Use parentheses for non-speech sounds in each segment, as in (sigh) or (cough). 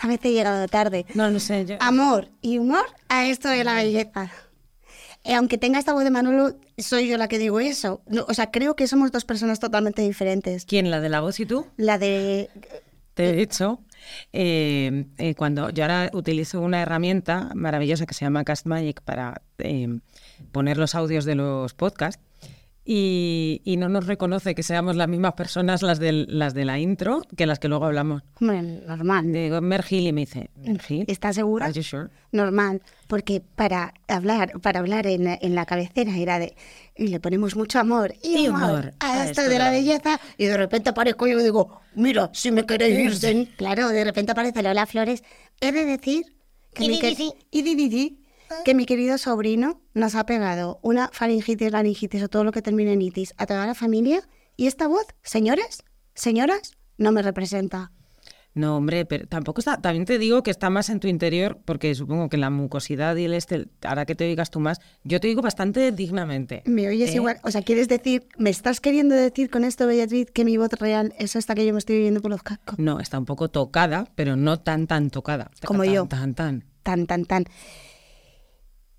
Esta vez he llegado tarde. No, no sé, yo... Amor y humor a esto de la belleza. Eh, aunque tenga esta voz de Manolo, soy yo la que digo eso. No, o sea, creo que somos dos personas totalmente diferentes. ¿Quién, la de la voz y tú? La de... Te he dicho, eh, eh, cuando yo ahora utilizo una herramienta maravillosa que se llama Cast Magic para eh, poner los audios de los podcasts, y, y no nos reconoce que seamos las mismas personas las, del, las de la intro que las que luego hablamos. Hombre, normal. Digo, Mergil y me dice, ¿Mergil? ¿Estás segura? Are you sure? Normal, porque para hablar, para hablar en, en la cabecera era de y le ponemos mucho amor y, Y humor, humor a esto de la belleza y de repente aparezco yo y digo, mira, si me queréis ir, claro, de repente aparece Lola Flores. He de decir que, y di, di, di, que mi querido sobrino nos ha pegado una faringitis, laringitis o todo lo que termine en itis a toda la familia y esta voz, señores, señoras, no me representa. No, hombre, pero tampoco está. También te digo que está más en tu interior, porque supongo que la mucosidad y el este, hará que te oigas tú más. Yo te digo bastante dignamente. Me oyes ¿Eh? igual, o sea, ¿quieres decir, me estás queriendo decir con esto, Beatriz, que mi voz real es esta que yo me estoy oyendo por los cascos? No, está un poco tocada, pero no tan, tan tocada. Como Tan, yo. Tan, tan. Tan, tan, tan.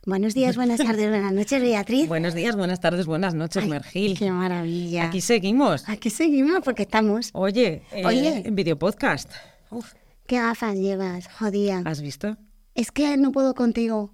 Buenos días, buenas tardes, buenas noches, Beatriz. Buenos días, buenas tardes, buenas noches, Ay, Mergil. Qué maravilla. Aquí seguimos. Aquí seguimos porque estamos. Oye, eh, Oye. en videopodcast. Uf, ¿Qué gafas llevas? Jodía. ¿Has visto? Es que no puedo contigo.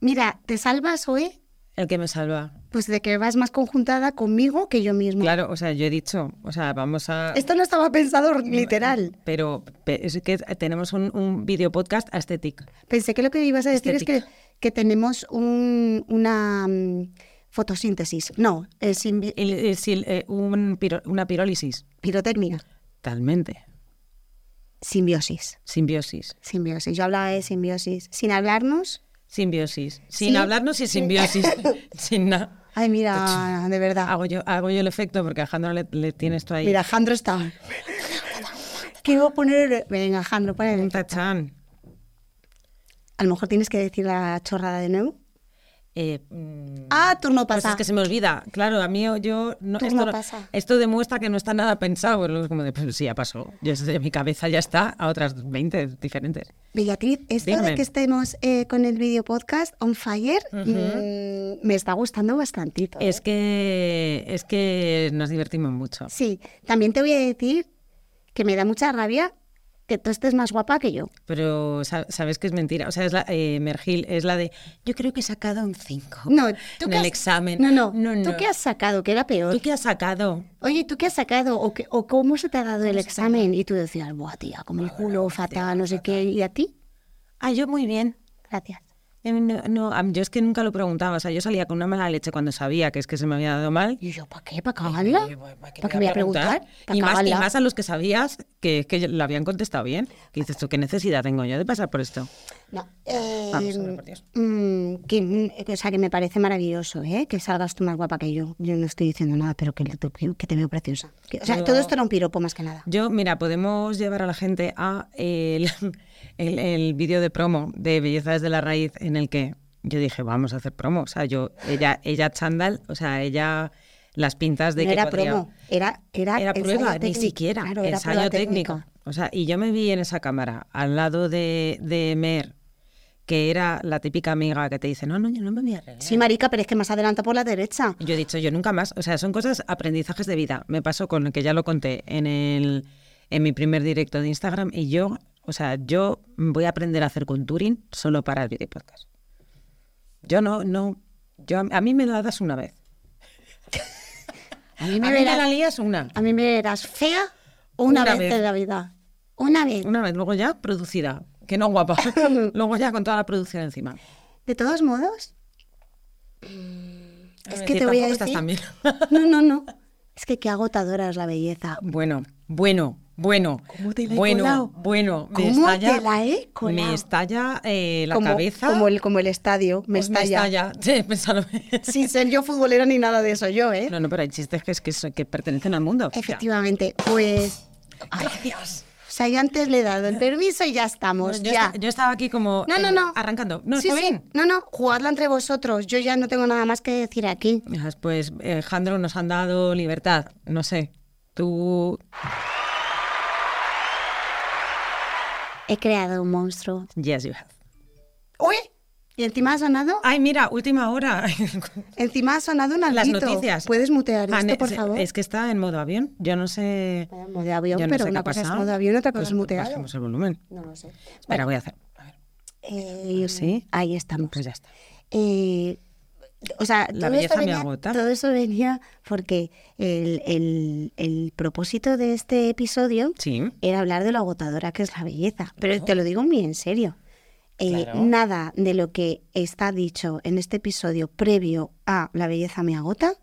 Mira, ¿te salvas hoy? El que me salva. Pues de que vas más conjuntada conmigo que yo misma. Claro, o sea, yo he dicho, o sea, vamos a... Esto no estaba pensado literal. Pero pe- es que tenemos un, un videopodcast aesthetic. Pensé que lo que ibas a decir es que. Que tenemos un- una mm, fotosíntesis. No, es El- el- eh, un piro- una pirólisis. pirotecnia. Totalmente. Simbiosis. Simbiosis. Simbiosis. Yo hablaba de simbiosis. Sin hablarnos. Simbiosis. Sin Sí. hablarnos y simbiosis. (laughs) Sin nada. Ay, mira, de verdad. Hago yo, hago yo el efecto porque a Alejandro le, le tiene esto ahí. Mira, Jandro está. ¿Qué iba a poner? Venga, Jandro, pon el efecto. tachán. A lo mejor tienes que decir la chorrada de nuevo. Eh, mm, Ah, turno pues pasa. es que se me olvida. Claro, a mí yo... No, Turno esto, no- pasa. esto demuestra que no está nada pensado. Es como de, pues sí, ya pasó. Yo, de mi cabeza ya está a otras 20 diferentes. Beatriz, esto de Dígame. que estemos eh, con el video podcast on fire mm, me está gustando bastantito. ¿eh? Es que, es que nos divertimos mucho. Sí, también te voy a decir que me da mucha rabia que tú estés más guapa que yo. Pero sa- sabes que es mentira. O sea, es la, eh, Mergil es la de, yo creo que he sacado un 5 No, ¿tú en el has- examen. No, no, no, ¿Tú no. qué has sacado? Que era peor. ¿Tú qué has sacado? Oye, ¿tú qué has sacado? ¿O, o cómo se te ha dado el examen? Y tú decías, buah, tía, como el culo, fatal, no sé qué. ¿Y a ti? Ah, yo muy bien. Gracias. Eh, No, yo es que nunca lo preguntaba. O sea, yo salía con una mala leche cuando sabía que es que se me había dado mal. Y yo, ¿para qué? ¿Para cagarla? Eh, ¿para qué ¿Para qué voy a preguntar? ¿Para Y más, y cagarla? más a los que sabías que, que lo habían contestado bien. Que dices tú, ¿qué necesidad tengo yo de pasar por esto? No, eh, Vamos, mm, que, mm, o sea, que me parece maravilloso, ¿eh? Que salgas tú más guapa que yo. Yo no estoy diciendo nada, pero que, que- te veo preciosa. Que- o sea, Yo- todo esto era un piropo más que nada. Yo, mira, podemos llevar a la gente a el, el, el vídeo de promo de Belleza desde la Raíz en el que yo dije, vamos a hacer promo. O sea, yo, ella, ella chándal, o sea, ella las pintas de no que era podría- promo, era, era, Era prueba, ni siquiera. Claro, era ensayo técnico. O sea, y yo me vi en esa cámara, al lado de, de Mer, que era la típica amiga que te dice, no, no, yo no me voy a arreglar. Sí, marica, pero es que más adelanta por la derecha. Yo he dicho, yo nunca más. O sea, son cosas, aprendizajes de vida. Me pasó con que ya lo conté en, el, en mi primer directo de Instagram y yo, o sea, yo voy a aprender a hacer contouring solo para el video podcast. Yo no, no, yo, a mí me la das una vez. A mí A me mí me verás, la lías una. a mí me verás fea una, Una vez, vez. en la vida. Una vez. Una vez, luego ya producida. Que no guapa. (laughs) luego ya con toda la producción encima. De todos modos, es que te voy a Estás decir... también. (laughs) No, no, no. (laughs) Es que qué agotadora es la belleza. bueno, bueno. Bueno, ¿Cómo te la he bueno, colado? bueno, me ¿Cómo estalla, te la he colado? me estalla eh, la como, cabeza. Como el, como el estadio, me Pues estalla. (laughs) Sí. Sin ser yo futbolera ni nada de eso, yo, ¿eh? No, no, pero hay chistes que, es que, que pertenecen al mundo. Efectivamente, pues... ay, Gracias. o sea, yo antes le he dado el permiso y ya estamos, yo, ya. yo estaba aquí como No, no, eh, no. arrancando. No, Sí, está sí. bien. No, no, jugadla entre vosotros. Yo ya no tengo nada más que decir aquí. Pues eh, Jandro nos han dado libertad. No sé. Tú. He creado un monstruo. Yes, you have. ¡Uy! Y encima ha sonado, Ay, mira, última hora. (laughs) encima ha sonado un Las noticias. ¿Puedes mutear Ah, esto, por favor? Es que está en modo avión. Yo no sé. Modo avión, yo no pero una ha cosa es pasado. modo avión, otra cosa Pues es muteado. Bajemos el volumen. No lo sé. Espera, voy a hacer. A ver, Eh, ¿Sí? Ahí estamos. pues ya está. Eh, o sea, La todo belleza esto, me venía, agota. todo eso venía porque el, el- el propósito de este episodio Sí. era hablar de lo agotadora que es la belleza. Pero te lo digo muy en serio. Eh, Claro. Nada de lo que está dicho en este episodio previo a La belleza me agota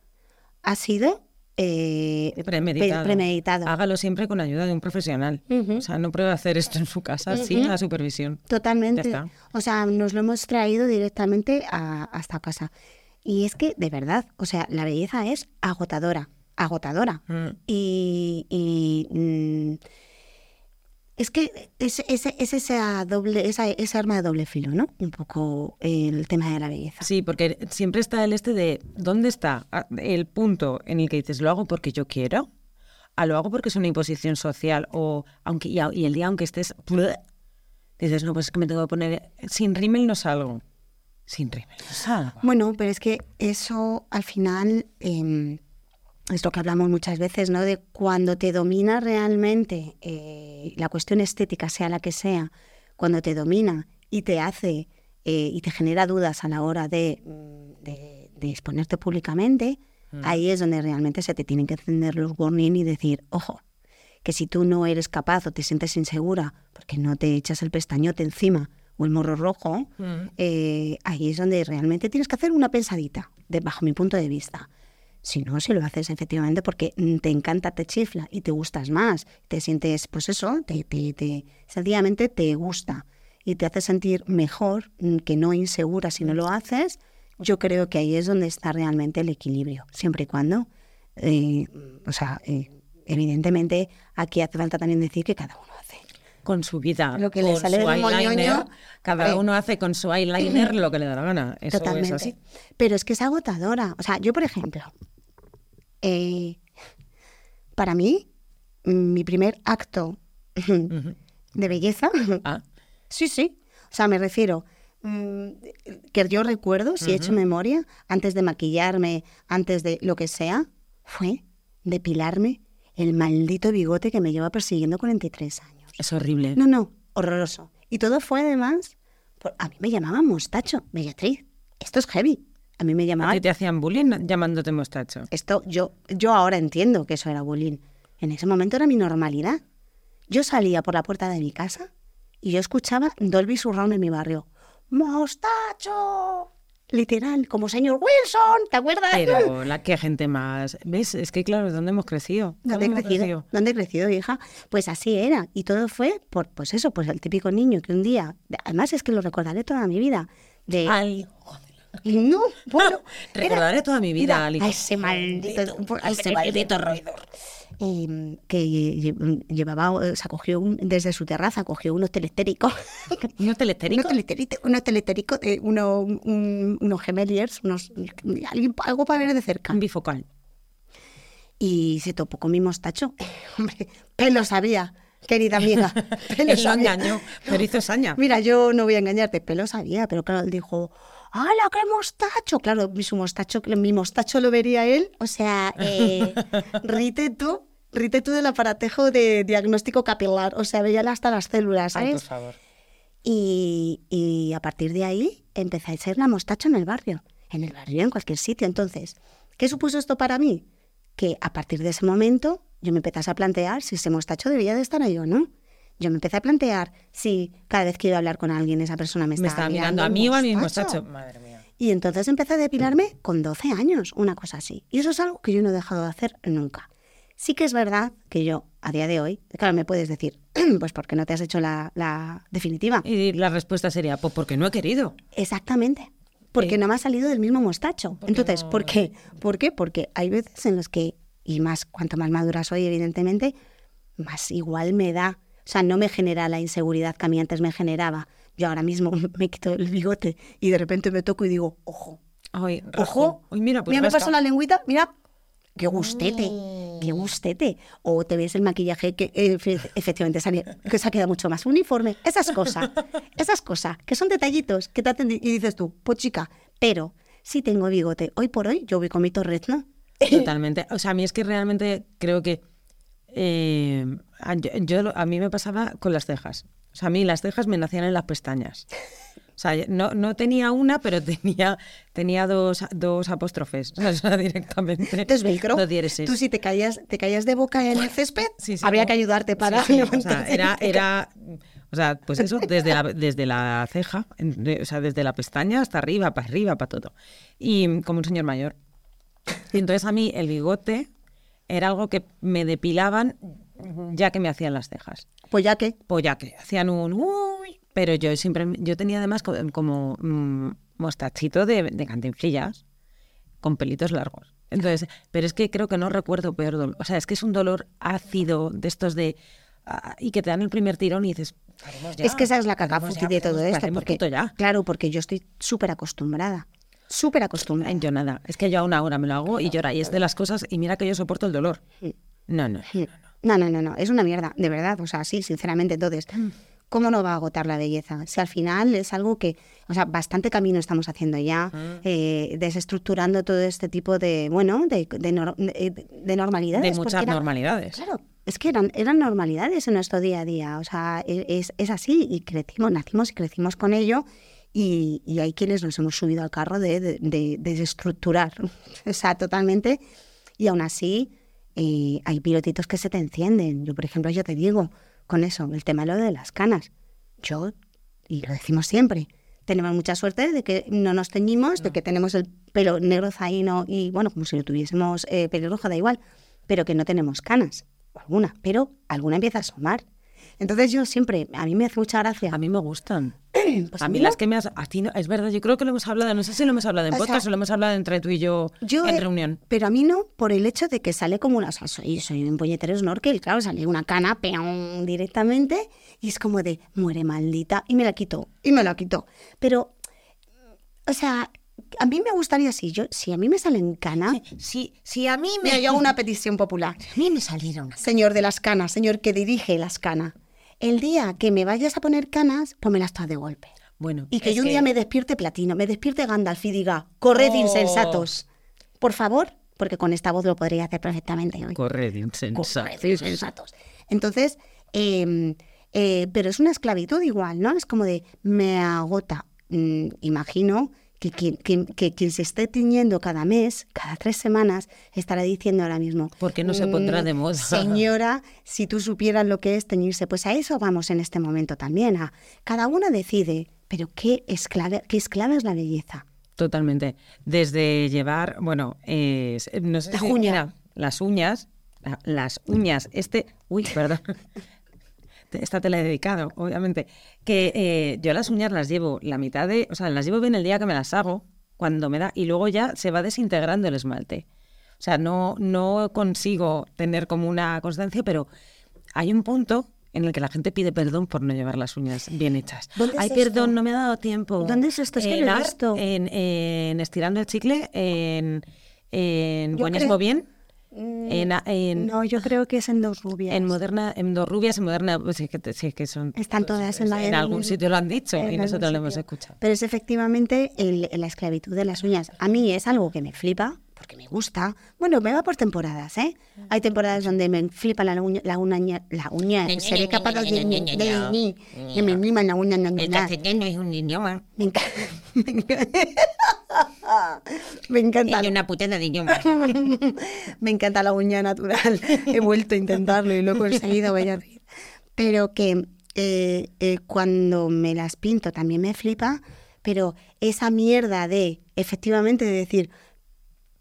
ha sido eh, Premeditado. premeditado. Hágalo siempre con ayuda de un profesional. O sea, no pruebe hacer esto en su casa sin la supervisión. Totalmente. O sea, nos lo hemos traído directamente a- hasta casa. Y es que, de verdad, o sea, la belleza es agotadora, agotadora. Mm. Y, y, mm, es que es, es, es esa doble, esa, esa arma de doble filo, ¿no? Un poco el tema de la belleza. Sí, porque siempre está el este de dónde está ah, el punto en el que dices lo hago porque yo quiero, a lo hago porque es una imposición social o aunque y el día aunque estés dices no pues es que me tengo que poner sin rímel no salgo, sin. Bueno, pero es que eso al final em, es lo que hablamos muchas veces, ¿no? De cuando te domina realmente eh, la cuestión estética, sea la que sea, cuando te domina y te hace eh, y te genera dudas a la hora de, mm, de- de exponerte públicamente, ahí es donde realmente se te tienen que encender los warning y decir, ojo, que si tú no eres capaz o te sientes insegura porque no te echas el pestañote encima o el morro rojo, eh, ahí es donde realmente tienes que hacer una pensadita, de, bajo mi punto de vista. Si no, si lo haces efectivamente porque mm, te encanta, te chifla y te gustas más, te sientes, pues eso, te, te, te- sencillamente te gusta y te hace sentir mejor mm, que no insegura si no lo haces, yo creo que ahí es donde está realmente el equilibrio, siempre y cuando, eh, o sea, eh, evidentemente aquí hace falta también decir que cada uno hace. Con su vida, Lo que le sale su del eyeliner, moñoño, cada eh. uno hace con su eyeliner lo que le da la gana. Eso Totalmente. es así. Pero es que es agotadora. O sea, yo, por ejemplo, eh, para mí, mi primer acto de belleza, Ah, sí, sí. O sea, me refiero mm, que yo recuerdo, si he hecho memoria, antes de maquillarme, antes de lo que sea, fue depilarme el maldito bigote que me lleva persiguiendo 43 años. Es horrible. No, no, horroroso. Y todo fue además, por- a mí me llamaban mostacho, Bellatriz. Esto es heavy. A mí me ¿A llamaban... ti te hacían bullying llamándote mostacho? Esto, yo, yo ahora entiendo que eso era bullying. En ese momento era mi normalidad. Yo salía por la puerta de mi casa y yo escuchaba Dolby Surround en mi barrio. ¡Mostacho! Literal, como señor Wilson, ¿te acuerdas? Pero la que gente más. ¿Ves? Es que claro, ¿dónde hemos crecido? ¿Dónde he crecido? ¿Dónde he crecido, hija? Pues así era. Y todo fue por, pues eso, pues el típico niño que un día, además es que lo recordaré toda mi vida. De, Al no, bueno. (laughs) era- Recordaré toda mi vida era a ese maldito, a ese maldito roedor. Eh, que lle- llevaba, o sea, cogió un- desde su terraza, cogió unos telestéricos. ¿No telestérico? (laughs) unos telestéricos, unos telestéricos, eh, uno- un- unos gemeliers, unos, algo para ver de cerca. Un bifocal. Y se topó con mi mostacho. (laughs) Hombre, pelo sabía, querida amiga. (laughs) Pelo Él lo engañó, pero hizo saña. Mira, yo no voy a engañarte, pelo sabía, pero claro, él dijo, ¡hala, qué mostacho! Claro, mi- su mostacho, mi mostacho lo vería él. O sea, eh, rite tú, rite tú del aparatejo de diagnóstico capilar. O sea, veía hasta las células, Ay, por ¿sabes? favor. Y, y a partir de ahí empecé a ser la mostacho en el barrio. En el barrio, en cualquier sitio. Entonces, ¿qué supuso esto para mí? Que a partir de ese momento yo me empecé a plantear si ese mostacho debía de estar ahí o no. Yo me empecé a plantear si cada vez que iba a hablar con alguien esa persona me Me estaba, estaba mirando a mí o a mi mostacho. Madre mía. Y entonces empecé a depilarme con 12 años, una cosa así. Y eso es algo que yo no he dejado de hacer nunca. Sí que es verdad que yo, a día de hoy, claro, me puedes decir, (clears throat) pues porque no te has hecho la, la definitiva. Y la respuesta sería, pues porque no he querido. Exactamente. Porque Eh, no me ha salido del mismo mostacho. porque Entonces, no- ¿por qué? ¿Por qué? Porque hay veces en las que, y más cuanto más madura soy, evidentemente, más igual me da. O sea, no me genera la inseguridad que a mí antes me generaba. Yo ahora mismo (laughs) me quito el bigote y de repente me toco y digo, ojo, Ay, ojo. Ay, mira, pues mira, me paso la lengüita, mira, qué gustete, qué gustete. O te ves el maquillaje que eh, efe- efectivamente sale- que se ha quedado mucho más uniforme. Esas cosas, esas cosas, que son detallitos que te hacen y dices tú, pues chica, pero si tengo bigote, hoy por hoy yo voy con mi torrezno. Totalmente. O sea, a mí es que realmente creo que eh, yo, yo- a mí me pasaba con las cejas. O sea, a mí las cejas me nacían en las pestañas. O sea, no, no tenía una, pero tenía, tenía dos, dos apóstrofes. (laughs) O sea, directamente. Entonces, velcro, Dos diéresis. tú si te caías, te caías de boca en el césped, Sí, sí, habría no. que ayudarte para Sí, sí, o sea, era, era, o sea, pues eso, (laughs) desde la, desde la ceja, o sea, desde la pestaña hasta arriba, para arriba, para todo. Y como un señor mayor. Y entonces a mí el bigote era algo que me depilaban ya que me hacían las cejas. Pues ya que, Pues ya que hacían un uy, pero yo siempre, yo tenía además co- como mm, mostachito de, de cantinflillas con pelitos largos. Entonces, pero es que creo que no recuerdo peor dolor. O sea, es que es un dolor ácido de estos de ah, y que te dan el primer tirón y dices, "Paremos ya, Es que esa es la ya, de todo esto. Porque, ya. Claro, porque yo estoy súper acostumbrada. Súper acostumbrada. Yo nada, es que yo a una hora me lo hago y llora. Y es de las cosas, y mira que yo soporto el dolor. No, no. No, no, no, no. Es una mierda, de verdad. O sea, sí, sinceramente. Entonces, ¿cómo no va a agotar la belleza? Si al final es algo que, o sea, bastante camino estamos haciendo ya, eh, desestructurando todo este tipo de, bueno, de, de, nor- de- de normalidades. De muchas era- normalidades. Claro, es que eran, eran normalidades en nuestro día a día. O sea, e- es, es así y crecimos, nacimos y crecimos con ello. Y, y hay quienes nos hemos subido al carro de desestructurar, (laughs) o sea, totalmente. Y aún así, eh, hay pilotitos que se te encienden. Yo, por ejemplo, yo te digo, con eso, el tema de lo de las canas. Yo, y lo decimos siempre, tenemos mucha suerte de que no nos teñimos, de que tenemos el pelo negro zaino y, bueno, como si lo tuviésemos eh, pelirrojo, da igual, pero que no tenemos canas, alguna, pero alguna empieza a asomar. Entonces yo siempre, a mí me hace mucha gracia. A mí me gustan. (clears throat) Pues a mí las que me has... A ti no- es verdad, yo creo que lo hemos hablado, no sé si lo hemos hablado en O sea, podcast o lo hemos hablado entre tú y yo, Yo, en reunión. Pero a mí no, por el hecho de que sale como una. O sea, soy, soy un puñetero snorkel, claro, sale una cana peón, directamente y es como de muere maldita. Y me la quito, y me la quito. Pero, o sea, a mí me gustaría si yo, si a mí me salen canas. Si, si a mí me, Mira, yo hago una petición popular. a mí me salieron. Señor de las canas, señor que dirige las canas. El día que me vayas a poner canas, pónmelas todas de golpe. Bueno, Y que yo un día me despierte platino, me despierte Gandalf y diga, corred Oh. insensatos. Por favor, porque con esta voz lo podría hacer perfectamente hoy. Corre de insensato. Corred insensatos. Entonces, eh, eh, pero es una esclavitud igual, ¿no? Es como de, me agota. Mm, imagino que quien, quien- que quien se esté tiñendo cada mes, cada tres semanas, estará diciendo ahora mismo. Porque no se pondrá "Mm, de moda". Señora, si tú supieras lo que es teñirse, pues a eso vamos en este momento también. A, cada una decide, pero qué esclava, qué esclava es la belleza. Totalmente. Desde llevar, bueno, eh, no sé La si- uña. mira, las uñas, la- las uñas, este, uy, perdón, (laughs) esta te la he dedicado, obviamente, que eh, yo las uñas las llevo la mitad de, o sea, las llevo bien el día que me las hago, cuando me da, y luego ya se va desintegrando el esmalte. O sea, no, no consigo tener como una constancia, pero hay un punto en el que la gente pide perdón por no llevar las uñas bien hechas. ¿Dónde es Ay, esto? perdón, no me ha dado tiempo. ¿Dónde es esto? Es que en, lo he Ar- visto. en, en Estirando el Chicle, en, en Bien, en, a- en, No, yo creo que es en dos rubias. en Moderna, en Dos Rubias, en Moderna, pues sí, que, sí, que son... Están todas en la en algún sitio lo han dicho en y nosotros lo hemos escuchado. Pero es efectivamente el- la esclavitud de las uñas. A mí es algo que me flipa, porque me gusta. Bueno, me va por temporadas, ¿eh? Hay temporadas donde me flipa la uña, la uña, la uña, seré capaz de, que me liman la uña El castellano es un idioma. Me encanta. (laughs) Me encanta. Me encanta. Es una putada de idioma. (laughs) Me encanta la uña natural. He vuelto a intentarlo y lo he conseguido. Voy a reír. Pero que eh, eh, cuando me las pinto también me flipa, pero esa mierda de, efectivamente, de decir,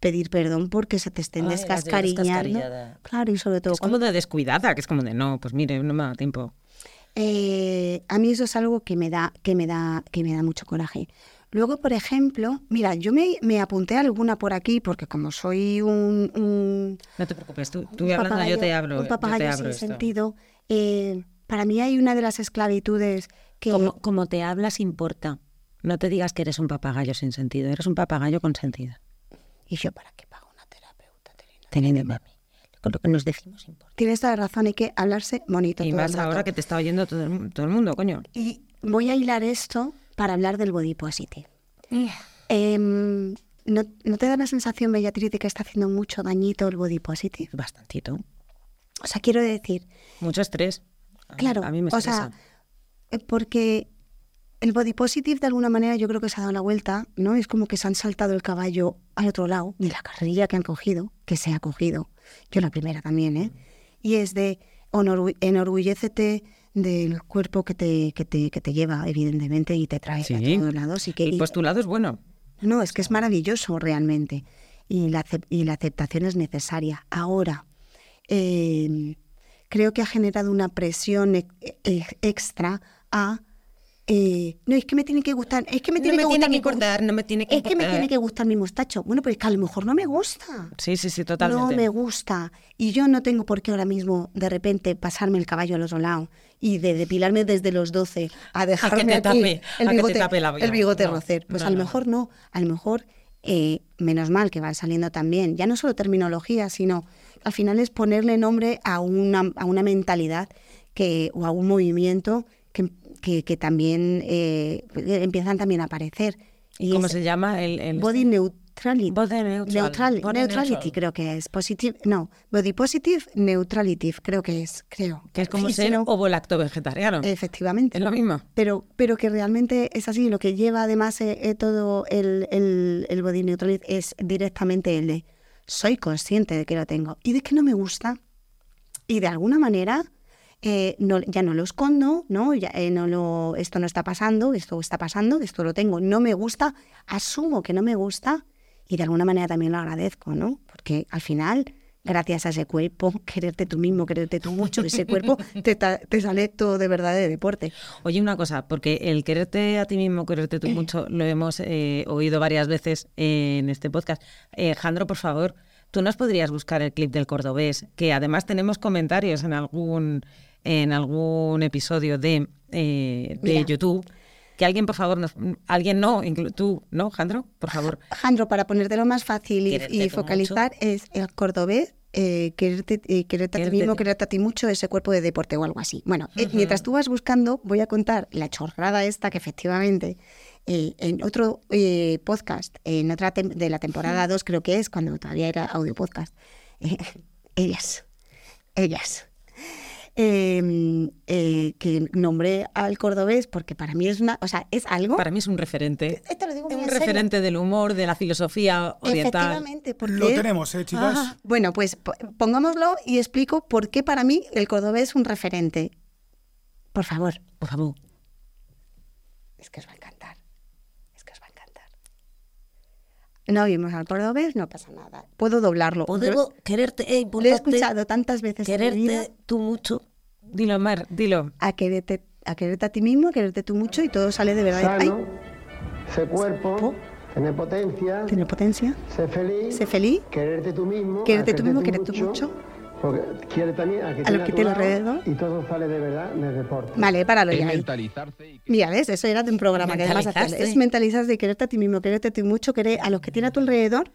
pedir perdón porque se te estén Ay, descascariñando. Claro, y sobre todo Es como de descuidada, que es como de no, pues mire, no me da tiempo. Eh, a mí eso es algo que me da, que me da, que me da mucho coraje. Luego, por ejemplo, mira, yo me, me apunté alguna por aquí porque como soy un, un, No te preocupes, tú, tú hablando, yo te hablo. un yo te papagayo sin esto. sentido, eh, para mí hay una de las esclavitudes que Como, como te hablas importa. No te digas que eres un papagayo sin sentido, eres un papagayo con sentido. Y yo para qué pago una terapeuta. Teniendo mami. Con lo que nos decimos importa. Tienes toda la razón, hay que hablarse bonito. Y más ahora que te está oyendo todo el, todo el mundo, coño. Y voy a hilar esto para hablar del body positive. Em, ¿no, ¿No te da la sensación, Beatriz, de que está haciendo mucho dañito el body positive? Bastantito. O sea, quiero decir, Mucho estrés. A- claro, A mí me o estresa. sea, eh, porque el body positive de alguna manera yo creo que se ha dado la vuelta, ¿no? Es como que se han saltado el caballo al otro lado de la carrerilla que han cogido, que se ha cogido. Yo la primera también, ¿eh? Y es de honor, enorgullécete del cuerpo que te, que te, que te lleva, evidentemente, y te trae Sí. a todos lados. Y que, y y- pues tu lado es bueno. no, es que es maravilloso realmente. Y la, y la aceptación es necesaria. Ahora, eh, creo que ha generado una presión e- e- extra a... eh, no, es que me tiene que gustar, es que me No tiene me que tiene gustar que mi importar, no me tiene que Es que me tiene que gustar mi mostacho. Bueno, pues es que a lo mejor no me gusta. Sí, sí, sí, totalmente. No me gusta. Y yo no tengo por qué ahora mismo de repente pasarme el caballo al otro lado y de depilarme desde los 12 a dejarme te aquí tape, el a que te bigote, tape el bigote No, rocer. Pues no, a lo no. mejor no. A lo mejor, eh, menos mal que van saliendo también, ya no solo terminología, sino al final es ponerle nombre a una, a una mentalidad que, o a un movimiento que, que, que también eh, empiezan también a aparecer. Y ¿Cómo se llama? El, el- body neutrality. Body neutral. Neutral- Body neutrality neutral. creo que es. Positive, no, body positive neutrality creo que es, creo. Que es como Sí, ser ovo lacto vegetariano. Efectivamente. Es lo mismo. Pero, pero que realmente es así. Lo que lleva además eh, eh, todo el, el, el body neutrality es directamente el de soy consciente de que lo tengo y de que no me gusta. Y de alguna manera eh, no, ya no lo escondo, ¿no? Ya, eh, no lo, esto no está pasando, esto está pasando, esto lo tengo, no me gusta, asumo que no me gusta y de alguna manera también lo agradezco, ¿no? Porque al final, gracias a ese cuerpo, (laughs) quererte tú mismo, quererte tú mucho, ese cuerpo (laughs) te, te sale todo de verdad de deporte. Oye, una cosa, porque el quererte a ti mismo, quererte tú mucho, (clears throat) lo hemos eh, oído varias veces en este podcast. Jandro, por favor, tú nos podrías buscar el clip del cordobés, que además tenemos comentarios en algún, en algún episodio de, eh, de. YouTube. Que alguien, por favor, nos, alguien no, tú, ¿no, Jandro? Por favor. Jandro, para ponértelo más fácil y, focalizar, es el cordobés, eh, quererte, eh, quererte a ti mismo, quererte a ti mucho, ese cuerpo de deporte o algo así. Bueno, eh, mientras tú vas buscando, voy a contar la chorrada esta que efectivamente eh, en otro eh, podcast, en otra de la temporada 2 creo que es, cuando todavía era audio podcast, ellas, ellas. Eh, eh, que nombré al cordobés porque para mí es una, o sea, es algo Para mí es un referente. Esto lo digo Es muy un en serio. referente del humor, de la filosofía oriental. Efectivamente, porque Lo tenemos, ¿eh, chicas? Ah, bueno, pues po- pongámoslo y explico por qué para mí el cordobés es un referente. Por favor, Por favor. es que. Es que os va a encantar. No oímos al cordobés, no pasa nada. Puedo doblarlo. Podemos quererte, eh, Lo he escuchado tantas veces vida. quererte tú mucho. Dilo, Mar, dilo. A quererte, a quererte a ti mismo, a quererte tú mucho y todo sale de verdad. Ay, sano, sé cuerpo, tener potencia, tiene potencia. sé feliz, Sé feliz. quererte tú mismo, Quererte tú mismo, quererte mucho. Porque quiere también a, que A tiene lo que tiene lado, alrededor. y todo sale de verdad del deporte. Vale, páralo Es ya ahí. mentalizarse y Mira, ¿ves? Eso era de un programa que además. Mentalizarse. es mentalizarse y quererte a ti mismo, quererte a ti mucho, querer a los que tiene a tu alrededor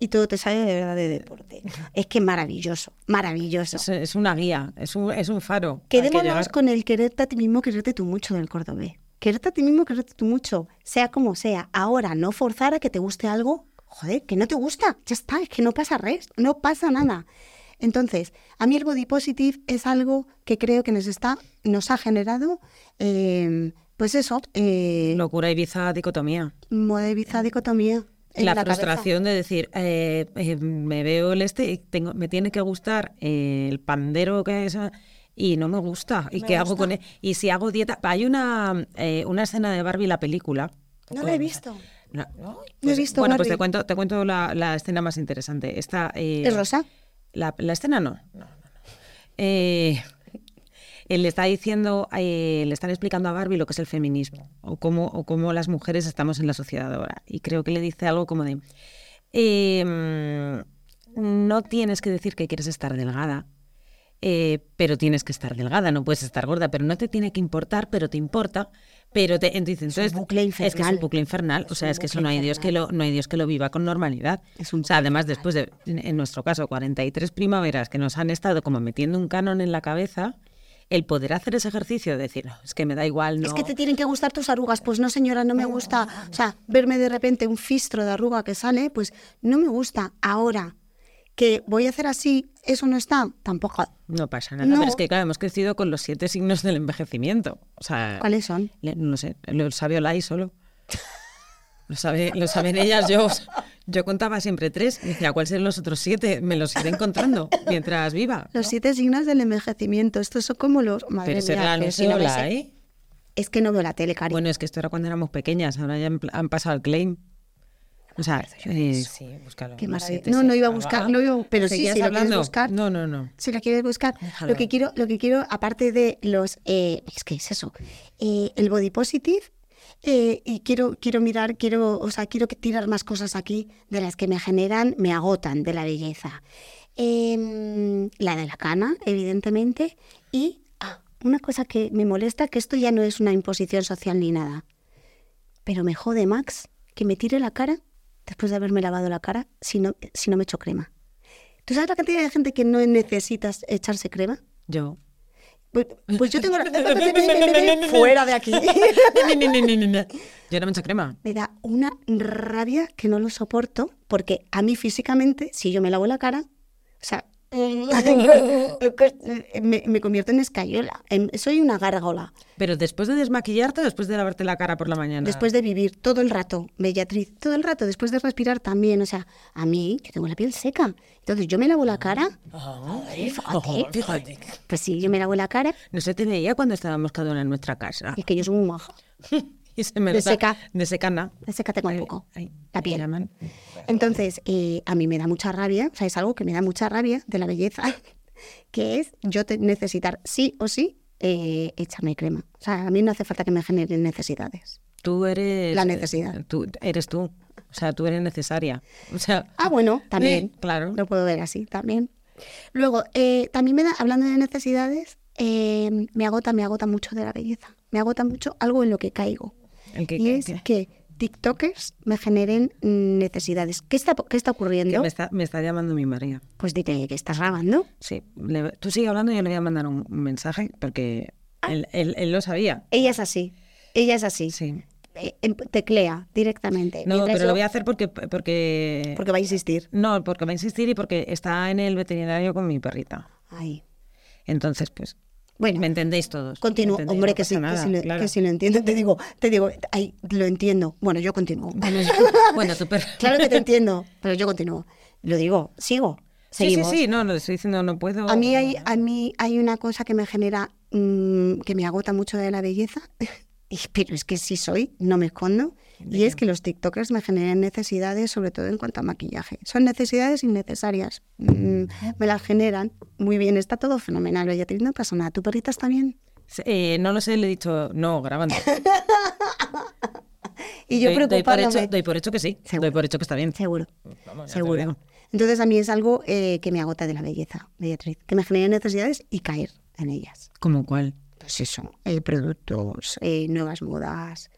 y todo te sale de verdad de deporte. Es que maravilloso, maravilloso. Es, es una guía, es un, es un faro. que Quedémonos llegar. con el quererte a ti mismo, quererte tú mucho del cordobés. Quererte a ti mismo, quererte tú mucho, sea como sea. Ahora, no forzar a que te guste algo, joder, que no te gusta. Ya está, es que no pasa res, no pasa nada. Entonces, a mí el body positive es algo que creo que nos está, nos ha generado, eh, pues eso, eh, Locura Ibiza dicotomía. Modeviza dicotomía. en la, cabeza. frustración de decir, eh, eh, me veo el este y tengo, me tiene que gustar el pandero que es ah, y no me gusta. ¿Y Me qué hago con él? Y si hago dieta. Hay una, eh, una escena de Barbie, la película. No la he visto. No. No he visto bueno, pues te cuento, te cuento la, la escena más interesante. Esta, eh, ¿Es rosa? La, escena no. no, no, no. Él le está diciendo, eh, le están explicando a Barbie lo que es el feminismo o cómo, o cómo las mujeres estamos en la sociedad ahora. Y creo que le dice algo como de, eh, no tienes que decir que quieres estar delgada, eh, pero tienes que estar delgada, no puedes estar gorda, pero no te tiene que importar, pero te importa. Pero te, entonces, un bucle es que es infernal. un bucle infernal, o Es sea, es que eso no hay Dios que lo, no hay Dios que lo viva con normalidad. Es un o sea, además después de, en, en nuestro caso, 43 primaveras que nos han estado como metiendo un canon en la cabeza, el poder hacer ese ejercicio de decir, "No, es que me da igual, no. Es que te tienen que gustar tus arrugas. Pues no, señora, no me gusta. O sea, verme de repente un fistro de arruga que sale, pues no me gusta. Ahora, que voy a hacer así, eso no está, tampoco. No pasa nada. No. Pero es que, claro, hemos crecido con los siete signos del envejecimiento. O sea, ¿Cuáles son? no sé, lo sabe Olay solo. Lo, sabe, lo saben ellas. Yo, yo contaba siempre tres. Y decía, ¿cuáles son los otros siete? Me los iré encontrando mientras viva. (laughs) Los siete signos del envejecimiento. Estos son como los. Madre Pero ese mía, pero si no. Olay. Es que no veo la tele, cari. Bueno, es que esto era cuando éramos pequeñas. Ahora ya han, pasado al claim. O sea, eh, sí, búscalo. Qué siete No, no iba a signos. buscar, no iba- pero sí, ¿seguías si lo quieres hablando? buscar. No, no, no. Si la quieres buscar, Déjalo. lo que quiero, lo que quiero, aparte de los, eh, es que es eso, eh, el body positive, eh, y quiero, quiero mirar, quiero, o sea, quiero tirar más cosas aquí de las que me generan, me agotan de la belleza. Em, la de la cana, evidentemente, y ah, una cosa que me molesta, que esto ya no es una imposición social ni nada, pero me jode Max que me tire la cara después de haberme lavado la cara si no, si no me echo crema. ¿Tú sabes la cantidad de gente que no necesita echarse crema? Yo. Pues, pues yo tengo la... (laughs) fuera de aquí. (laughs) Yo no me echo crema. me da una rabia que no lo soporto porque a mí físicamente, si yo me lavo la cara, o sea, (laughs) me, me convierto en escayola. En- soy una gárgola. Pero después de desmaquillarte o después de lavarte la cara por la mañana. Después de vivir todo el rato, Bellatriz, todo el rato, después de respirar también. O sea, a mí, yo tengo la piel seca. Entonces yo me lavo la cara. Ay, fíjate. (laughs) Fíjate. Pues sí, yo me lavo la cara. No se te veía cuando estábamos cada una en nuestra casa. Es que yo soy muy maja. (laughs) Y se me De nota- seca. De secana. De seca tengo un Ay, poco. ay, La piel. Entonces, eh, a mí me da mucha rabia, o sea, es algo que me da mucha rabia de la belleza, (laughs) que es yo te- necesitar sí o sí eh, echarme crema. O sea, a mí no hace falta que me generen necesidades. Tú eres... La necesidad. Tú eres tú. O sea, tú eres necesaria. O sea... Ah, bueno, también. Sí, claro. Lo puedo ver así, también. Luego, eh, también me da, hablando de necesidades, eh, me agota, me agota mucho de la belleza. Me agota mucho algo en lo que caigo. El que, y es que- que TikTokers me generen necesidades. ¿Qué está, qué está que ocurriendo? me, está, me está llamando mi María. Pues dile que estás grabando. Sí. le- tú sigue hablando y yo le voy a mandar un, un mensaje porque él, él- él lo sabía. Ella es así. Ella es así. Sí. Eh, em- teclea directamente. No, Mientras pero lo voy a hacer porque... porque... Porque va a insistir. No, porque va a insistir y porque está en el veterinario con mi perrita. Ay. Entonces, pues, Bueno, me entendéis todos. continúo. Hombre, No que, sí, que, sí lo, claro. que sí lo entiendo. Te digo, te digo, ay, lo entiendo. Bueno, yo continúo. (laughs) Bueno, perra. claro que te (laughs) entiendo, pero yo continúo. Lo digo, sigo. Sí, sí, sí, no, lo estoy diciendo, no puedo. A mí hay, a mí hay una cosa que me genera, mm, que me agota mucho de la belleza, (laughs) pero es que sí soy, no me escondo, y es que los TikTokers me generan necesidades, sobre todo en cuanto a maquillaje. Son necesidades innecesarias, mm, me las generan. Muy bien, está todo fenomenal, Beatriz, no pasa nada. ¿Tu perrita está bien? Eh, no lo sé, le he dicho, no, grabando. (laughs) Y yo doy, doy por hecho, doy por hecho que sí, Seguro. doy por hecho que está bien. Seguro, Vamos, seguro. Entonces a mí es algo eh, que me agota de la belleza, Beatriz, que me genera necesidades y caer en ellas. ¿Cómo cuál? Pues eso, eh, productos, eh, nuevas modas.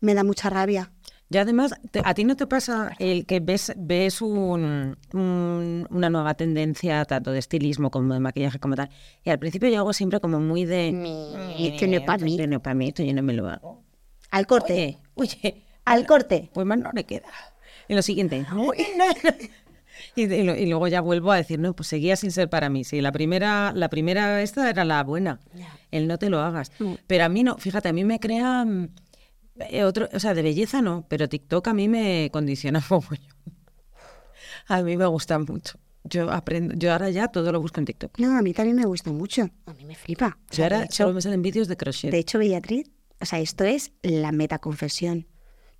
Me da mucha rabia. Y además, te- ¿a ti no te pasa el que ves, ves un- un- una nueva tendencia, tanto de estilismo como de maquillaje como tal? Y al principio yo hago siempre como muy de... Esto no es para mí. Esto no es para mí, esto yo no me lo hago. Al corte, Oye, oye, al corte. pues más no le queda. Y lo siguiente. (laughs) Y, y lo- y luego ya vuelvo a decir, no, pues seguía sin ser para mí. Sí, la primera, la primera esta era la buena. El no te lo hagas. Mm. Pero a mí no, fíjate, a mí me crea mm, otro, o sea, de belleza no, pero TikTok a mí me condiciona (laughs) mogollón. A mí me gusta mucho. Yo aprendo, yo ahora ya todo lo busco en TikTok. No, a mí también me gusta mucho. A mí me flipa. O Yo sea, ahora de, hecho, solo me salen vídeos de crochet. de hecho, Beatriz, o sea, esto es la metaconfesión.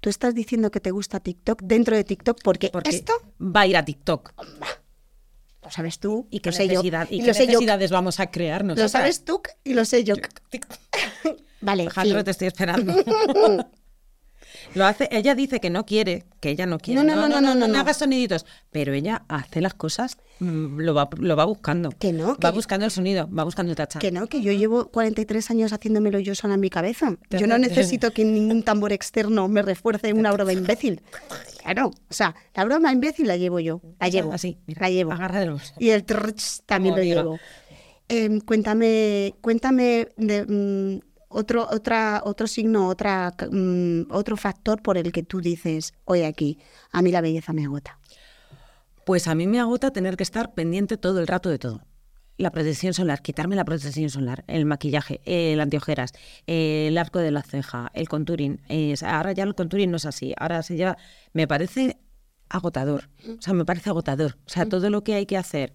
tú estás diciendo que te gusta TikTok dentro de TikTok porque, Porque esto va a ir a TikTok. lo sabes tú ¿Y qué, lo sé yo. necesidad- y y qué lo yo. vamos a crear Lo nosotras? sabes tú y lo sé yo. Vale, Alejandro, te estoy esperando. (laughs) Lo hace, ella dice que no quiere, que ella no quiere. No, no, no, no, no, no, no. hagas soniditos. Pero ella hace las cosas, mm, lo va, lo va buscando. Que no, Va que- buscando el sonido, va buscando el tacha. Que no, que yo llevo 43 años haciéndomelo yo sola en mi cabeza. Yo no necesito que ningún tambor externo me refuerce una broma imbécil. Claro, o sea, la broma imbécil la llevo yo. La llevo. Así, mira, la llevo. agarra del bolso. Y el trrch también Como lo llevo. Em, cuéntame, cuéntame de mm, otro, otra, otro signo, otra, mm, otro factor por el que tú dices, hoy aquí, a mí la belleza me agota. Pues a mí me agota tener que estar pendiente todo el rato de todo. La protección solar, quitarme la protección solar, el maquillaje, el antiojeras, el arco de la ceja, el contouring. Ahora ya el contouring no es así, ahora se lleva... Me parece agotador, o sea, me parece agotador. O sea, todo lo que hay que hacer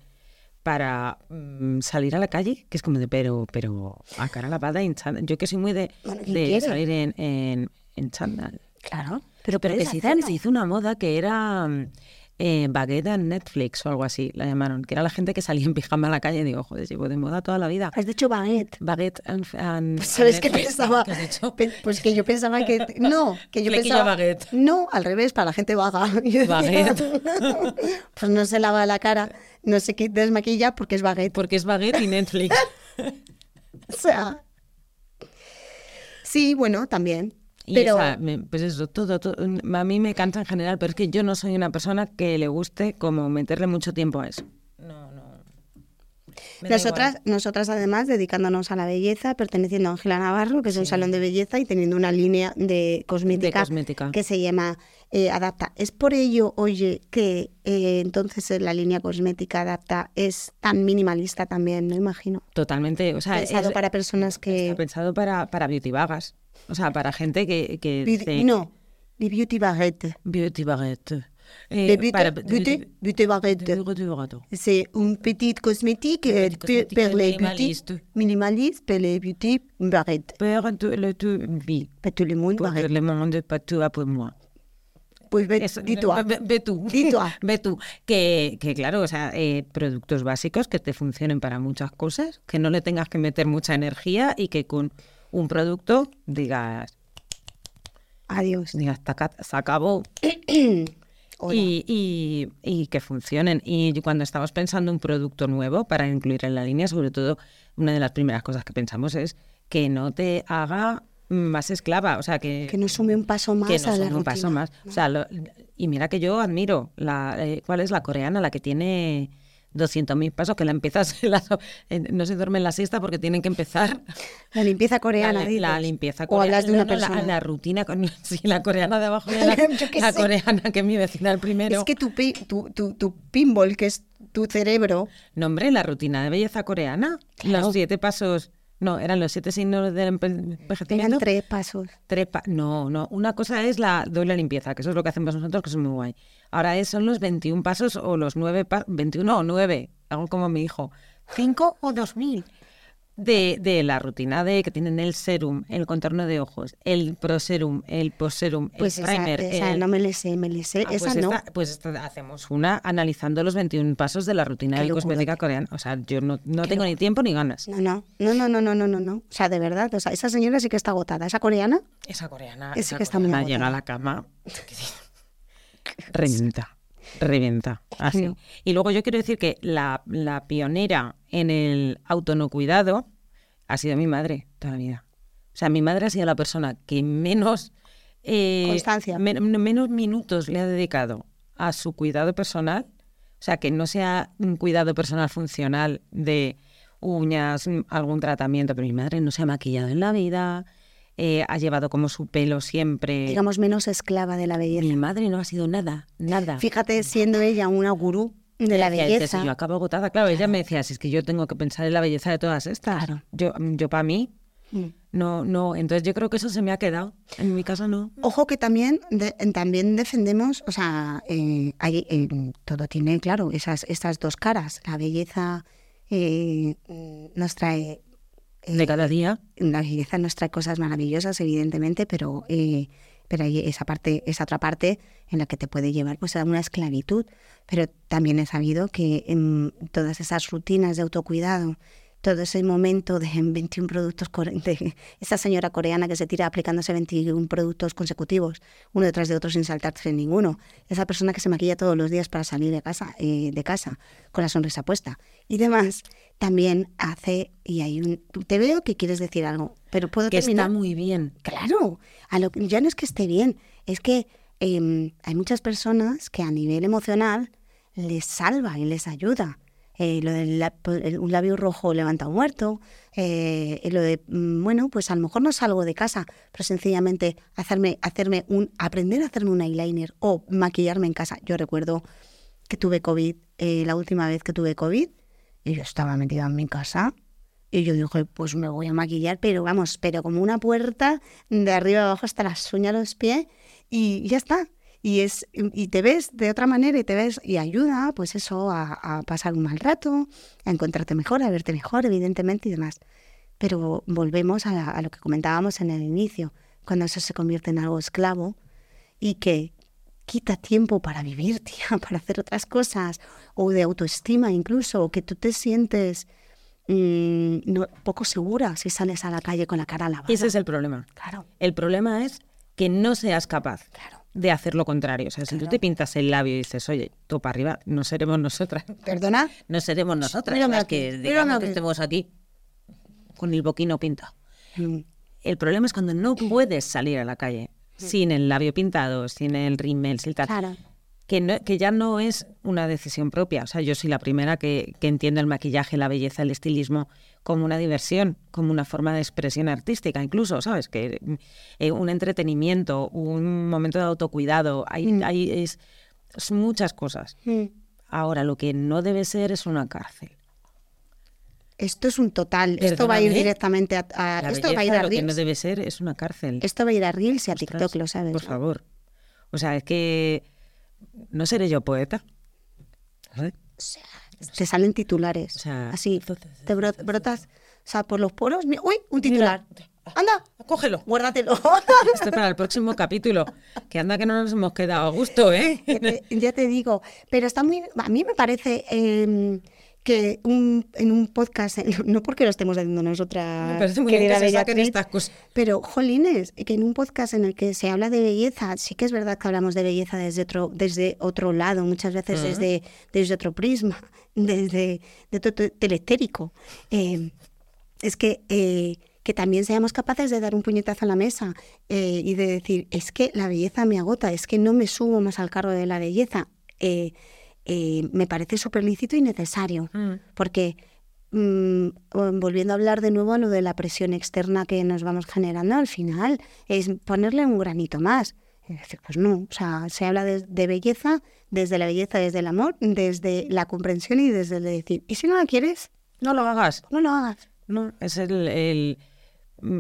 para mm, salir a la calle, que es como de, pero, pero a cara lavada, en chándal. Yo que soy muy de, salir en, en, en chándal. Claro, pero, Pero que se hizo, se hizo una moda que era mm, eh, baguette en Netflix o algo así, la llamaron. Que era la gente que salía en pijama a la calle y digo, joder, llevo de moda toda la vida. Has dicho baguette. Baguette and, and- Pues, ¿Sabes qué pensaba? ¿Qué has dicho? Pe- Pues que yo pensaba que... No, que yo Flequillo pensaba... baguette. No, al revés, para la gente vaga. (laughs) Baguette. (laughs) pues no se lava la cara, no se qui- desmaquilla porque es baguette. Porque es baguette y Netflix. (laughs) O sea... Sí, bueno, también. Y Pero esa, pues eso, todo, todo, a mí me cansa en general, pero es que yo no soy una persona que le guste como meterle mucho tiempo a eso. No, no. Me nosotras, nosotras además dedicándonos a la belleza, perteneciendo a Ángela Navarro, que es un salón de belleza, y teniendo una línea de cosmética, De cosmética. que se llama eh, Adapta. Es por ello, oye, que eh, entonces eh, la línea cosmética Adapta es tan minimalista también, no imagino. Totalmente, o sea, Pensado es- para personas que... está pensado para, para beauty vagas. O sea, para gente que, que Beauty- dice- no, les beauty baguette. Beauty baguette. Eh, beauty, para- beauty, baguette. C'est une petite cosmétique euh, per les beauty, minimaliste. pour les beauty baguette. Pour le tout, oui. Pas tout le monde Pour baguette. que le monde, pas tout après moi. Pues ve, Eso, dis-toi. Ve, ve tú. Dis-toi. (laughs) Ve tú. Que, que claro, o sea, eh, productos básicos que te funcionen para muchas cosas, que no le tengas que meter mucha energía y que con un producto digas, Adiós. digas, "Taca, se acabó. (clears throat) Y, y- y que funcionen. Y cuando estamos pensando un producto nuevo para incluir en la línea, sobre todo, una de las primeras cosas que pensamos es que no te haga más esclava. O sea, que, Que no sume un paso más que no a la sume un paso más. O sea, lo- y mira que yo admiro la, eh, cuál es la coreana, la que tiene 200.000 pasos, que la empiezas, (laughs) la- en- no se duerme en la siesta porque tienen que empezar La limpieza coreana, la, la limpieza O coreana. hablas de una No, no, la- persona. La, rutina, con, (laughs) sí, la coreana de abajo y la, (laughs) coreana que es mi vecina el primero. Es que tu, pi- tu, tu, tu pinball, que es tu cerebro, No, hombre, la rutina de belleza coreana. Los siete pasos. No, eran los siete signos del empe- eran envejecimiento. tres pasos. Tres pa- no, no. Una cosa es la doble limpieza, que eso es lo que hacemos nosotros, que es muy guay. Ahora es, son los 21 pasos o los 9 pasos. 21 o 9, hago como mi hijo. 5 o 2000 de, de, la rutina de que tienen el serum, el contorno de ojos, el proserum, el postserum, pues el esa, primer. Esa, el... no me le sé, me le sé. Ah, esa pues no. Pues esta, hacemos una analizando los 21 pasos de la rutina de cosmética coreana. O sea, yo no, no tengo ni tiempo ni ganas. No, no, no, no, no, no, no, no. O sea, de verdad, o sea, esa señora sí que está agotada. ¿Esa coreana? Esa coreana. Que está coreana muy llega a la cama. (laughs) revienta, revienta. Así. Y luego yo quiero decir que la, la pionera en el autonocuidado ha sido mi madre toda la vida. O sea, mi madre ha sido la persona que menos... eh, Constancia. men- menos minutos le ha dedicado a su cuidado personal. O sea, que no sea un cuidado personal funcional de uñas, algún tratamiento, pero mi madre no se ha maquillado en la vida, eh, ha llevado como su pelo siempre. digamos, menos esclava de la belleza. Mi madre no ha sido nada, nada. Fíjate, siendo ella una gurú de la Decía, "Es que belleza. yo acabo agotada, claro, ella me decía, si es que yo tengo que pensar en la belleza de todas estas. Claro. Yo, yo para mí, Mm. no, no, entonces yo creo que eso se me ha quedado. En mi caso no. Ojo que también, de- también defendemos, o sea, eh, hay, eh, todo tiene, claro, esas, estas dos caras. La belleza eh, mm, nos trae eh, De cada día. la belleza nos trae cosas maravillosas, evidentemente, pero eh, pero hay esa parte, esa otra parte en la que te puede llevar pues a una esclavitud. Pero también he sabido que en todas esas rutinas de autocuidado, todo ese momento de 21 productos, de esa señora coreana que se tira aplicándose 21 productos consecutivos, uno detrás de otro sin saltarse ninguno, esa persona que se maquilla todos los días para salir de casa, eh, de casa con la sonrisa puesta y demás, también hace, y hay un, te veo que quieres decir algo, pero puedo Que terminar. está muy bien. Claro, a lo, que- ya no es que esté bien, es que em, hay muchas personas que a nivel emocional les salva y les ayuda. Eh, lo del la- el- un labio rojo levanta un muerto, eh, lo de, mm, bueno, pues a lo mejor no salgo de casa, pero sencillamente hacerme, hacerme un, aprender a hacerme un eyeliner o maquillarme en casa. Yo recuerdo que tuve COVID, eh, la última vez que tuve COVID, y yo estaba metida en mi casa y yo dije, pues me voy a maquillar, pero vamos, pero como una puerta de arriba abajo hasta las uñas los pies y ya está. Y, es, y te ves de otra manera y te ves y ayuda, pues eso, a, pasar un mal rato, a encontrarte mejor, a verte mejor, evidentemente y demás. Pero volvemos a lo que comentábamos en el inicio, cuando eso se convierte en algo esclavo y que quita tiempo para vivir, (laughs) tía, para hacer otras cosas, o de autoestima incluso, o que tú te sientes mm, no- poco segura si sales a la calle con la cara lavada. Ese es el problema. Claro, El problema es que no seas capaz claro. de hacer lo contrario. O sea, si tú te pintas el labio y dices, oye, tú para arriba, no seremos nosotras. ¿Perdona? (laughs) No seremos nosotras Mírame aquí, que mírame digamos aquí. que estemos aquí con el boquino pintado. Mm, El problema es cuando no (clears throat) puedes salir a la calle sin el labio pintado, sin el rímel, sin tal. Claro. Que, no- que ya no es una decisión propia. O sea, yo soy la primera que, que entiende el maquillaje, la belleza, el estilismo como una diversión, como una forma de expresión artística, incluso, ¿sabes? Que eh, un entretenimiento, un momento de autocuidado, hay, Mm. hay- es, muchas cosas. mm. Ahora, lo que no debe ser es una cárcel. Esto es un total. Esto va a ir directamente a, a- La esto va a ir a lo que no debe ser es una cárcel. Esto va a ir a Reels y a Ostras, TikTok, lo sabes. Por ¿no? favor. O sea, es que no seré yo poeta. ¿sabes? Te salen titulares. O sea, así. Te bro- brotas. O sea, por los poros. ¡Uy! Un titular. ¡Anda! Cógelo. Guárdatelo. (laughs) Esto es para el próximo capítulo. Que anda que no nos hemos quedado a gusto, ¿eh? Ya te, ya te digo, pero está muy. A mí me parece eh, que un- en un podcast, (laughs) no porque lo estemos haciendo nosotras, Me parece muy bien querida que se estas cosas. pero jolines, que en un podcast en el que se habla de belleza, sí que es verdad que hablamos de belleza desde otro, desde otro lado, muchas veces desde, desde otro prisma, (laughs) desde de otro te- telestérico. Eh, es que, eh, que también seamos capaces de dar un puñetazo a la mesa eh, y de decir, es que la belleza me agota, es que no me subo más al carro de la belleza. Eh, eh, me parece súper lícito y necesario, Mm. porque mm, volviendo a hablar de nuevo a lo de la presión externa que nos vamos generando, al final es ponerle un granito más. Es decir, pues no, o sea, se habla de, de belleza, desde la belleza, desde el amor, desde la comprensión y desde el de decir, ¿y si no la quieres? No lo hagas. No lo hagas. No, es el, el-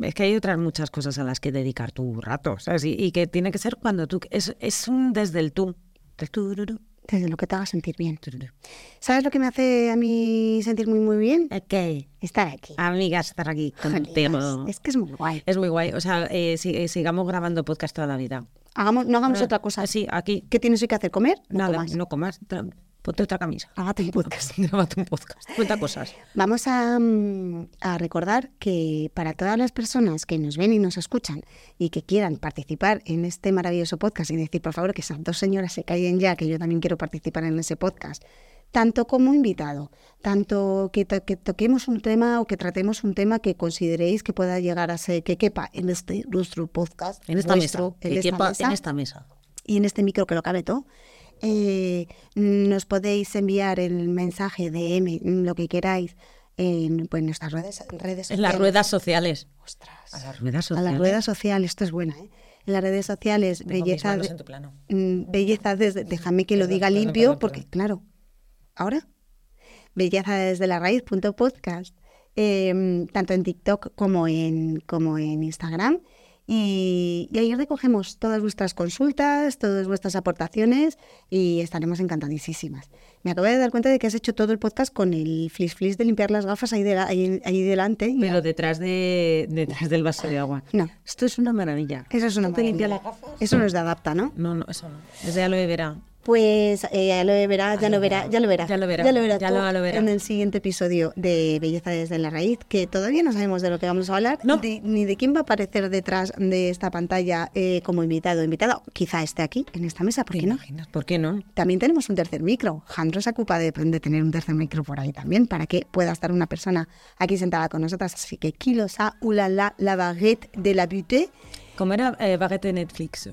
Es que hay otras muchas cosas a las que dedicar tu rato, ¿sabes? Y, y que tiene que ser cuando tú... Es, es un desde el tú. Del tururú, Desde lo que te haga sentir bien. ¿Sabes lo que me hace a mí sentir muy, muy bien? Ok. Estar aquí. Amigas, estar aquí contigo. Es que es muy guay. Es muy guay. O sea, eh, eh, sigamos grabando podcast toda la vida. Hagamos, no hagamos Ah, otra cosa. Sí, aquí. ¿Qué tienes hoy que hacer? ¿Comer? No Nada, comas. no comas. Ponte otra camisa. Hágate un podcast. (laughs) Grábate un podcast. Cuenta cosas. Vamos a, mm, a recordar que para todas las personas que nos ven y nos escuchan y que quieran participar en este maravilloso podcast y decir, por favor, que esas dos señoras se callen ya, que yo también quiero participar en ese podcast, tanto como invitado, tanto que, to- que toquemos un tema o que tratemos un tema que consideréis que pueda llegar a ser, que quepa en este nuestro podcast, En esta vuestro, mesa. en que esta quepa mesa en esta mesa. y en este micro que lo cabe todo, eh, nos podéis enviar el mensaje de M, lo que queráis, en pues, nuestras redes, redes En las sociales. ruedas sociales. Ostras. A las ruedas A sociales. las ruedas sociales, esto es buena, ¿eh? En las redes sociales, Tengo mis belleza, de- en tu plano. mm, belleza desde, déjame que lo diga perdón, limpio, perdón, porque perdón. claro, ahora, belleza desde la raíz punto podcast, eh, tanto en TikTok como en, como en Instagram. Y, y ahí recogemos todas vuestras consultas, todas vuestras aportaciones y estaremos encantadísimas. Me acabo de dar cuenta de que has hecho todo el podcast con el flis flis de limpiar las gafas ahí, de la- ahí, ahí delante. Pero detrás, de, detrás del vaso de agua. No. Esto es una maravilla. Eso es una ¿Te limpia maravilla. las gafas? Eso no es de adapta, ¿no? No, no, eso no. Es de aloe vera. Pues eh, ya lo verá, ya lo verá, ya lo verá. Ya lo verá, Ya lo verá, ya lo- lo verá. en el siguiente episodio de Belleza desde la raíz, que todavía no sabemos de lo que vamos a hablar, No. de- ni de quién va a aparecer detrás de esta pantalla eh, como invitado o invitada. Quizá esté aquí, en esta mesa, ¿por ¿Te qué no? imaginas? ¿Por qué no? También tenemos un tercer micro. Jandro se ocupa de, de tener un tercer micro por ahí también, para que pueda estar una persona aquí sentada con nosotras. Así que kilosa, ulala, la baguette de la beauté. ¿Cómo era eh, baguette de Netflix?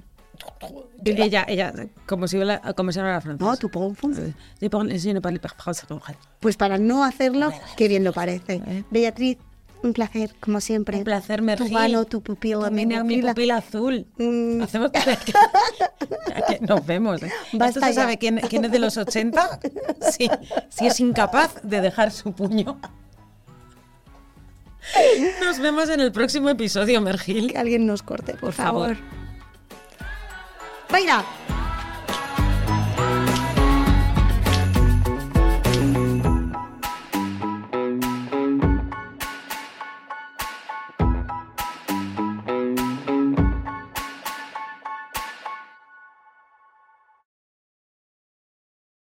Ella, ella, como si, habla- como si hablara francés. No, tu confundes. Je parle- je ne parle pas français. Pues para no hacerlo, qué bien lo parece. Eh. Beatriz, un placer, como siempre. Un placer, Tu Mergil. mano, tu pupila, mi mi pupila. pupila azul. Mm. Hacemos (laughs) que, que nos vemos. ¿eh? Basta ¿Esto se ya. sabe quién, quién es de los 80? Sí, sí es incapaz de dejar su puño. Nos vemos en el próximo episodio, Mergil. Que alguien nos corte, por, Por favor. favor. Bây